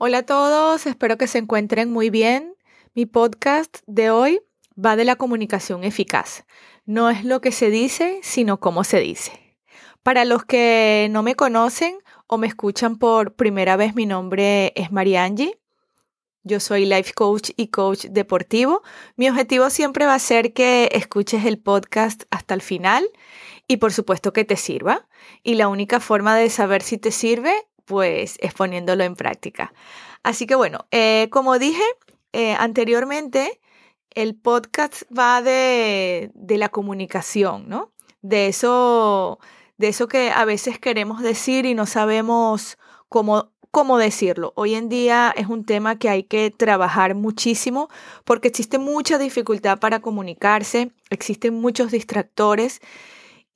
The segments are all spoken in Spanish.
Hola a todos, espero que se encuentren muy bien. Mi podcast de hoy va de la comunicación eficaz. No es lo que se dice, sino cómo se dice. Para los que no me conocen o me escuchan por primera vez, mi nombre es Mariangi. Yo soy life coach y coach deportivo. Mi objetivo siempre va a ser que escuches el podcast hasta el final y por supuesto que te sirva. Y la única forma de saber si te sirve pues es poniéndolo en práctica. Así que bueno, eh, como dije eh, anteriormente, el podcast va de, de, la comunicación, ¿no? De eso, de eso que a veces queremos decir y no sabemos cómo, cómo decirlo. Hoy en día es un tema que hay que trabajar muchísimo porque existe mucha dificultad para comunicarse, existen muchos distractores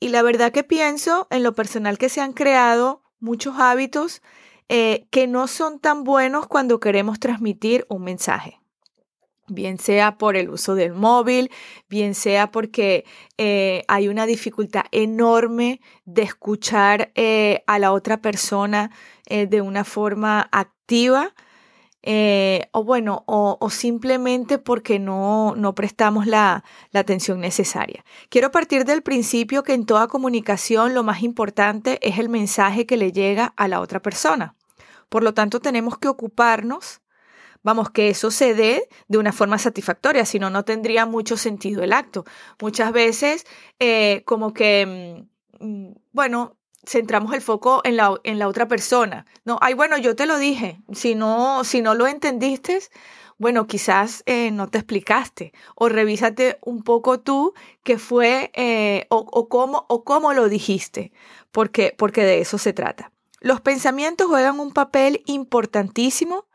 y la verdad que pienso en lo personal que se han creado muchos hábitos eh, que no son tan buenos cuando queremos transmitir un mensaje. Bien sea por el uso del móvil, bien sea porque eh, hay una dificultad enorme de escuchar eh, a la otra persona de una forma activa eh, o bueno, o, simplemente porque no, no prestamos la, la, atención necesaria. Quiero partir del principio que en toda comunicación lo más importante es el mensaje que le llega a la otra persona. Por lo tanto, tenemos que ocuparnos, vamos, que eso se dé de una forma satisfactoria, si no, no tendría mucho sentido el acto. Muchas veces, eh, como que, mm, mm, bueno, centramos el foco en la, en la otra persona. No, ay, bueno, yo te lo dije. Si no, si no lo entendiste, bueno, quizás eh, no te explicaste. O revísate un poco tú qué fue eh, o, o, cómo, o cómo lo dijiste, porque, porque de eso se trata. Los pensamientos juegan un papel importantísimo.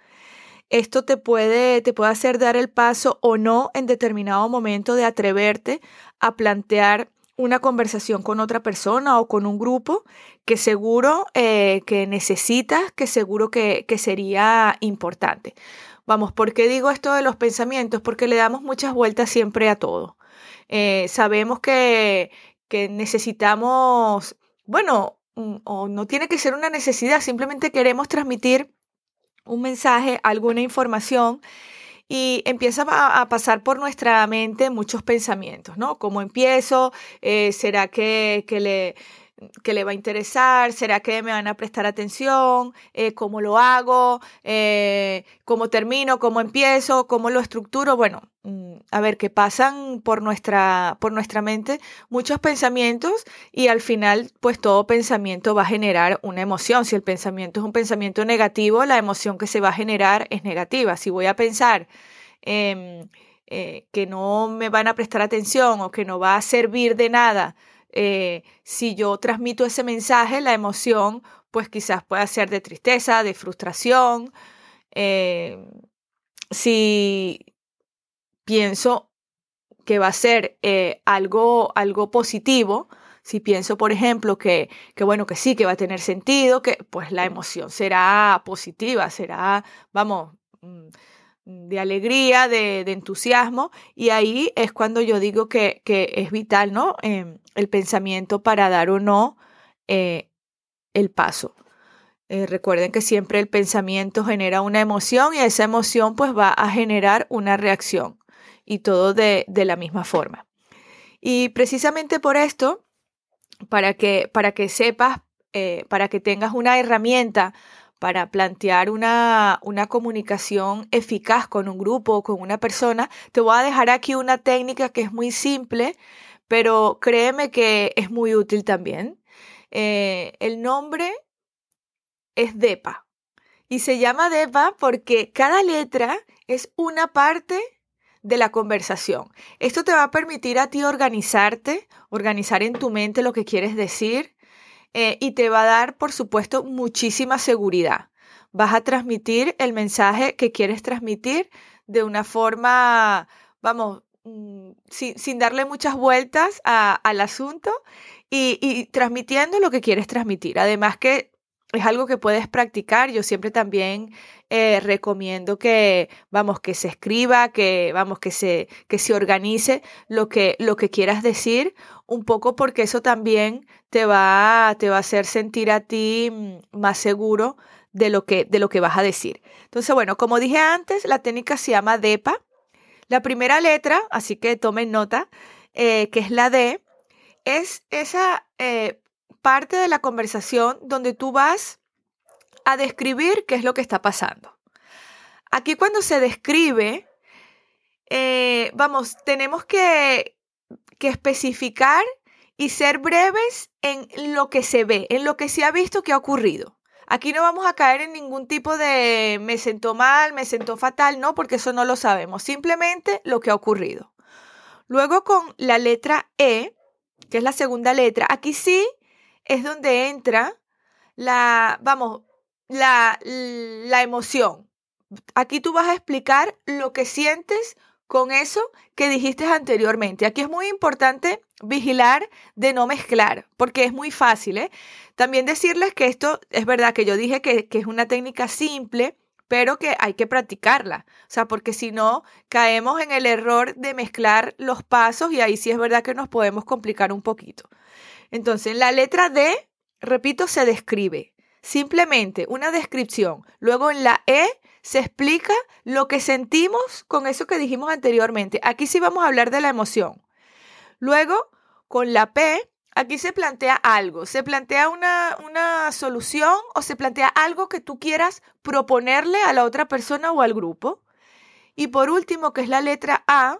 Esto te puede, te puede hacer dar el paso o no en determinado momento de atreverte a plantear una conversación con otra persona o con un grupo que seguro eh, que necesitas, que seguro que, sería importante. Vamos, ¿por qué digo esto de los pensamientos? Porque le damos muchas vueltas siempre a todo. Eh, sabemos que, que necesitamos, bueno, mm, o no tiene que ser una necesidad, simplemente queremos transmitir un mensaje, alguna información y empieza a, pasar por nuestra mente muchos pensamientos, ¿no? ¿Cómo empiezo? Eh, ¿Será que, que le que le va a interesar, será que me van a prestar atención, eh, cómo lo hago, eh, cómo termino, cómo empiezo, cómo lo estructuro. Bueno, mm, a ver, que pasan por nuestra, por nuestra mente muchos pensamientos y al final, pues todo pensamiento va a generar una emoción. Si el pensamiento es un pensamiento negativo, la emoción que se va a generar es negativa. Si voy a pensar... Em, eh, que no me van a prestar atención o que no va a servir de nada eh, si yo transmito ese mensaje, la emoción, pues quizás pueda ser de tristeza, de frustración. Eh, si pienso que va a ser eh, algo, algo positivo, si pienso, por ejemplo, que, que, bueno, que sí, que va a tener sentido, que pues la emoción será positiva, será, vamos, mm, de alegría, de, entusiasmo, y ahí es cuando yo digo que, es vital, ¿no? Em, el pensamiento para dar o no eh, el paso. Eh, recuerden que siempre el pensamiento genera una emoción y esa emoción pues va a generar una reacción y todo de, la misma forma. Y precisamente por esto, para que, para que sepas, eh, para que tengas una herramienta para plantear una, una, comunicación eficaz con un grupo o con una persona, te voy a dejar aquí una técnica que es muy simple, pero créeme que es muy útil también. Eh, el nombre es DEPA y se llama DEPA porque cada letra es una parte de la conversación. Esto te va a permitir a ti organizarte, organizar en tu mente lo que quieres decir, eh, y te va a dar, por supuesto, muchísima seguridad. Vas a transmitir el mensaje que quieres transmitir de una forma, vamos, mm, sin, darle muchas vueltas al asunto y, transmitiendo lo que quieres transmitir. Además que es algo que puedes practicar. Yo siempre también eh, recomiendo que, vamos, que se escriba, que, vamos, que se, que se organice lo que, lo que quieras decir, un poco porque eso también te va, te va a hacer sentir a ti mm, más seguro de lo que, de lo que vas a decir. Entonces, bueno, como dije antes, la técnica se llama DEPA. La primera letra, así que tomen nota, eh, que es la D, es esa eh, parte de la conversación donde tú vas a describir qué es lo que está pasando. Aquí cuando se describe, eh, vamos, tenemos que, que especificar y ser breves en lo que se ve, en lo que se ha visto que ha ocurrido. Aquí no vamos a caer en ningún tipo de me sentó mal, me sentó fatal, no, porque eso no lo sabemos, simplemente lo que ha ocurrido. Luego con la letra E, que es la segunda letra, aquí sí es donde entra la, vamos, la, la emoción. Aquí tú vas a explicar lo que sientes con eso que dijiste anteriormente. Aquí es muy importante vigilar de no mezclar, porque es muy fácil. ¿eh? También decirles que esto es verdad que yo dije que, que es una técnica simple, pero que hay que practicarla. O sea, porque si no, caemos en el error de mezclar los pasos y ahí sí es verdad que nos podemos complicar un poquito. Entonces, la letra D, repito, se describe. Simplemente una descripción. Luego en la E se explica lo que sentimos con eso que dijimos anteriormente. Aquí sí vamos a hablar de la emoción. Luego, con la P, aquí se plantea algo. Se plantea una, una solución o se plantea algo que tú quieras proponerle a la otra persona o al grupo. Y por último, que es la letra A,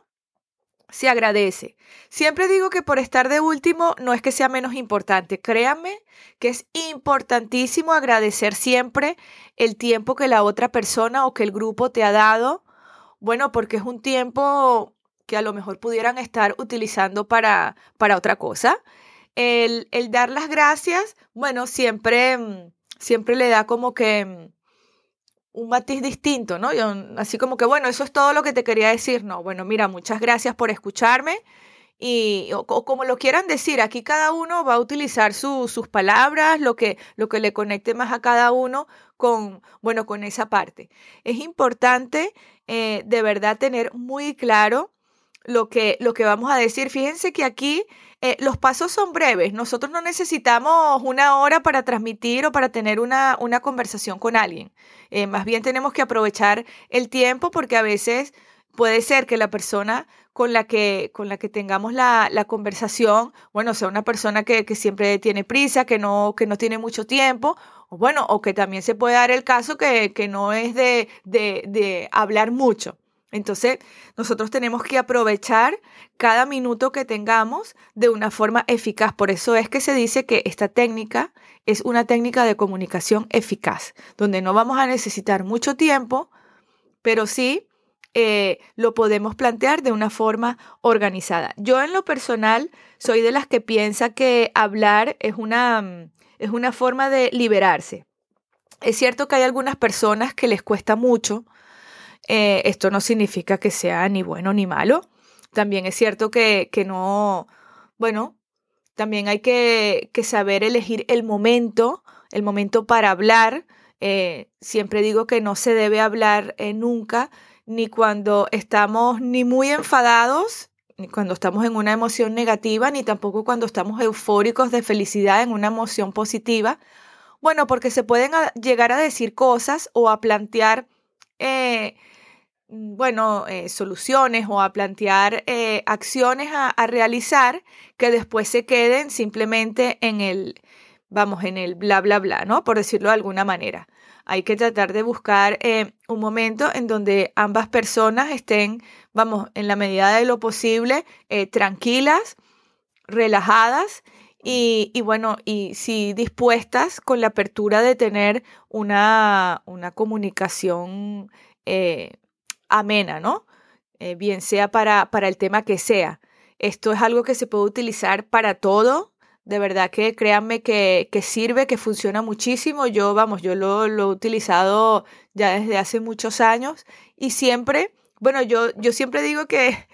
se agradece. Siempre digo que por estar de último no es que sea menos importante. Créanme que es importantísimo agradecer siempre el tiempo que la otra persona o que el grupo te ha dado. Bueno, porque es un tiempo que a lo mejor pudieran estar utilizando para, para otra cosa. El, el dar las gracias, bueno, siempre, mm, siempre le da como que mm, un matiz distinto, ¿no? Yo, así como que, bueno, eso es todo lo que te quería decir. No, bueno, mira, muchas gracias por escucharme. Y, o, como lo quieran decir, aquí cada uno va a utilizar sus palabras, lo que, lo que le conecte más a cada uno con, bueno, con esa parte. Es importante eh, de verdad tener muy claro lo que, lo que vamos a decir. Fíjense que aquí eh, los pasos son breves. Nosotros no necesitamos una hora para transmitir o para tener una, una conversación con alguien. Eh, más bien tenemos que aprovechar el tiempo porque a veces puede ser que la persona con la que, con la que tengamos la, la conversación, bueno, sea una persona que, que, siempre tiene prisa, que no, que no tiene mucho tiempo, o bueno, o que también se puede dar el caso que, que no es de, de, de hablar mucho. Entonces, nosotros tenemos que aprovechar cada minuto que tengamos de una forma eficaz. Por eso es que se dice que esta técnica es una técnica de comunicación eficaz, donde no vamos a necesitar mucho tiempo, pero sí eh, lo podemos plantear de una forma organizada. Yo en lo personal soy de las que piensa que hablar es una, es una forma de liberarse. Es cierto que hay algunas personas que les cuesta mucho, eh, esto no significa que sea ni bueno ni malo. También es cierto que, que no, bueno, también hay que, saber elegir el momento, el momento para hablar. Eh, siempre digo que no se debe hablar eh, nunca, ni cuando estamos ni muy enfadados, ni cuando estamos en una emoción negativa, ni tampoco cuando estamos eufóricos de felicidad en una emoción positiva. Bueno, porque se pueden llegar a decir cosas o a plantear bueno, eh, soluciones o a plantear eh, acciones a, realizar que después se queden simplemente en el, vamos, en el bla, bla, bla, ¿no? Por decirlo de alguna manera. Hay que tratar de buscar eh, un momento en donde ambas personas estén, vamos, en la medida de lo posible, tranquilas, relajadas y, y, bueno, y sí dispuestas con la apertura de tener una, una comunicación amena, ¿no? Eh, bien sea para, para el tema que sea. Esto es algo que se puede utilizar para todo. De verdad que créanme que, que sirve, que funciona muchísimo. Yo, vamos, yo lo, lo, he utilizado ya desde hace muchos años y siempre, bueno, yo, yo siempre digo que,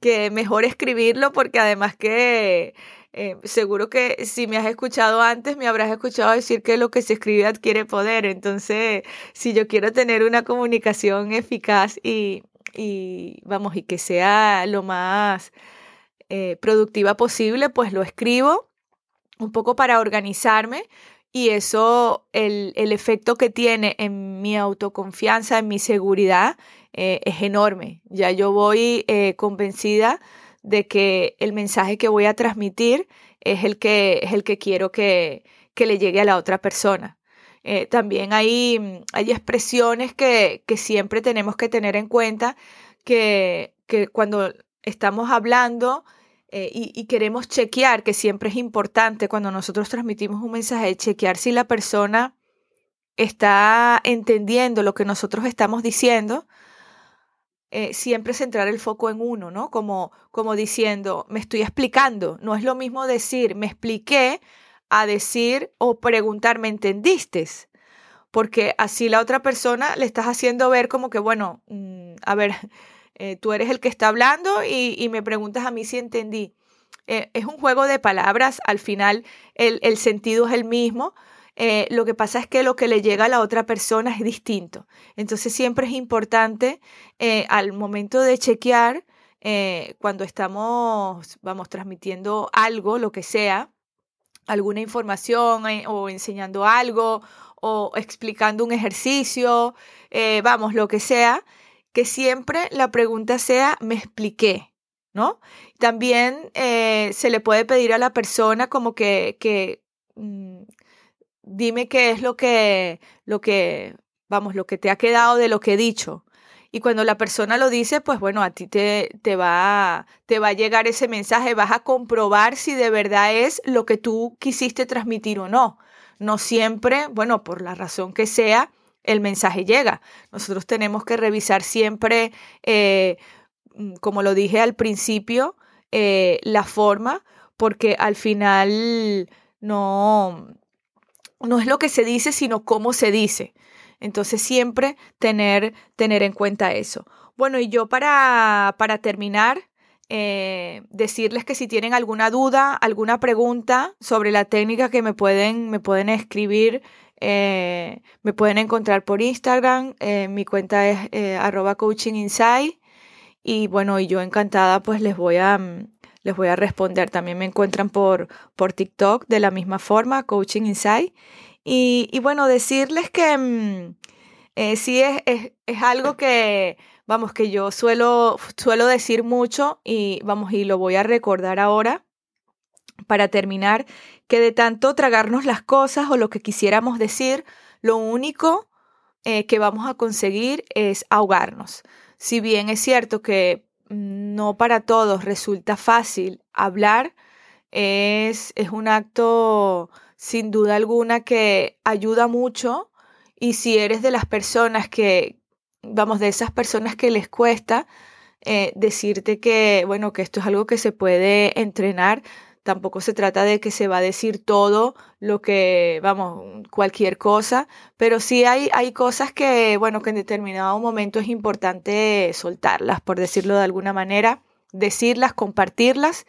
que mejor escribirlo porque además que eh, seguro que si me has escuchado antes, me habrás escuchado decir que lo que se escribe adquiere poder. Entonces, si yo quiero tener una comunicación eficaz y, y vamos, y que sea lo más eh, productiva posible, pues lo escribo un poco para organizarme y eso, el, efecto que tiene en mi autoconfianza, en mi seguridad, eh, es enorme. Ya yo voy convencida de que el mensaje que voy a transmitir es el que, es el que quiero que, que le llegue a la otra persona. Eh, también hay, hay expresiones que, que, siempre tenemos que tener en cuenta que, que cuando estamos hablando eh, y, queremos chequear, que siempre es importante cuando nosotros transmitimos un mensaje, chequear si la persona está entendiendo lo que nosotros estamos diciendo, eh, siempre centrar el foco en uno, ¿no? Como, como diciendo, me estoy explicando. No es lo mismo decir, me expliqué, a decir o preguntar, ¿me entendiste? Porque así la otra persona le estás haciendo ver como que, bueno, mm, a ver, eh, tú eres el que está hablando y, me preguntas a mí si entendí. Eh, es un juego de palabras, al final el, sentido es el mismo. Eh, lo que pasa es que lo que le llega a la otra persona es distinto. Entonces siempre es importante al momento de chequear, cuando estamos, vamos, transmitiendo algo, lo que sea, alguna información o enseñando algo o explicando un ejercicio, vamos, lo que sea, que siempre la pregunta sea, me expliqué, ¿no? También eh, se le puede pedir a la persona como que, que mm, dime qué es lo que, lo que, vamos, lo que te ha quedado de lo que he dicho. Y cuando la persona lo dice, pues bueno, a ti te, te, va, te va a llegar ese mensaje, vas a comprobar si de verdad es lo que tú quisiste transmitir o no. No siempre, bueno, por la razón que sea, el mensaje llega. Nosotros tenemos que revisar siempre, eh, mm, como lo dije al principio, eh, la forma, porque al final no, no es lo que se dice, sino cómo se dice. Entonces siempre tener, tener en cuenta eso. Bueno, y yo para, para terminar, eh, decirles que si tienen alguna duda, alguna pregunta sobre la técnica que me pueden, me pueden escribir eh, me pueden encontrar por Instagram, eh, mi cuenta es arroba coaching inside y bueno, y yo encantada pues les voy a, les voy a responder. También me encuentran por, por TikTok de la misma forma, coaching inside. Y, y bueno, decirles que mm, sí es, es, es algo que vamos, que yo suelo, suelo decir mucho y vamos, y lo voy a recordar ahora para terminar, que de tanto tragarnos las cosas o lo que quisiéramos decir, lo único eh, que vamos a conseguir es ahogarnos. Si bien es cierto que no para todos resulta fácil hablar, es, es un acto sin duda alguna que ayuda mucho. Y si eres de las personas que, vamos, de esas personas que les cuesta, eh, decirte que, bueno, que esto es algo que se puede entrenar, Tampoco se trata de que se va a decir todo lo que, vamos, cualquier cosa, pero sí hay, hay cosas que, bueno, que en determinado momento es importante soltarlas, por decirlo de alguna manera, decirlas, compartirlas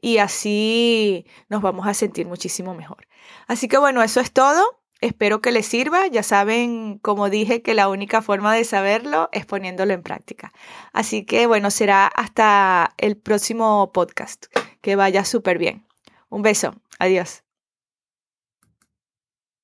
y así nos vamos a sentir muchísimo mejor. Así que bueno, eso es todo. Espero que les sirva. Ya saben, como dije, que la única forma de saberlo es poniéndolo en práctica. Así que bueno, será hasta el próximo podcast. Que vaya súper bien. Un beso. Adiós.